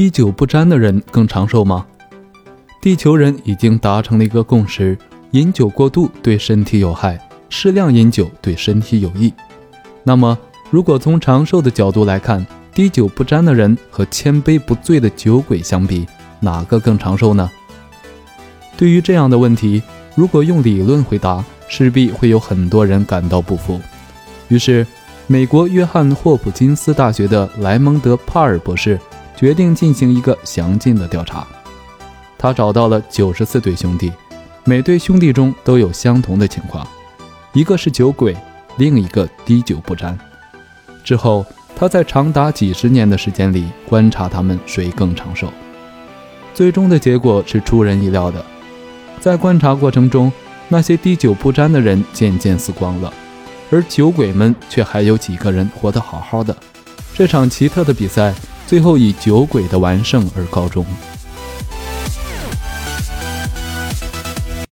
滴酒不沾的人更长寿吗？地球人已经达成了一个共识：饮酒过度对身体有害，适量饮酒对身体有益。那么，如果从长寿的角度来看，滴酒不沾的人和千杯不醉的酒鬼相比，哪个更长寿呢？对于这样的问题，如果用理论回答，势必会有很多人感到不服。于是，美国约翰霍普金斯大学的莱蒙德·帕尔博士决定进行一个详尽的调查。他找到了九十四对兄弟，每对兄弟中都有相同的情况：一个是酒鬼，另一个滴酒不沾。之后，他在长达几十年的时间里观察他们谁更长寿。最终的结果是出人意料的，在观察过程中，那些滴酒不沾的人渐渐死光了。而酒鬼们却还有几个人活得好好的。这场奇特的比赛最后以酒鬼的完胜而告终。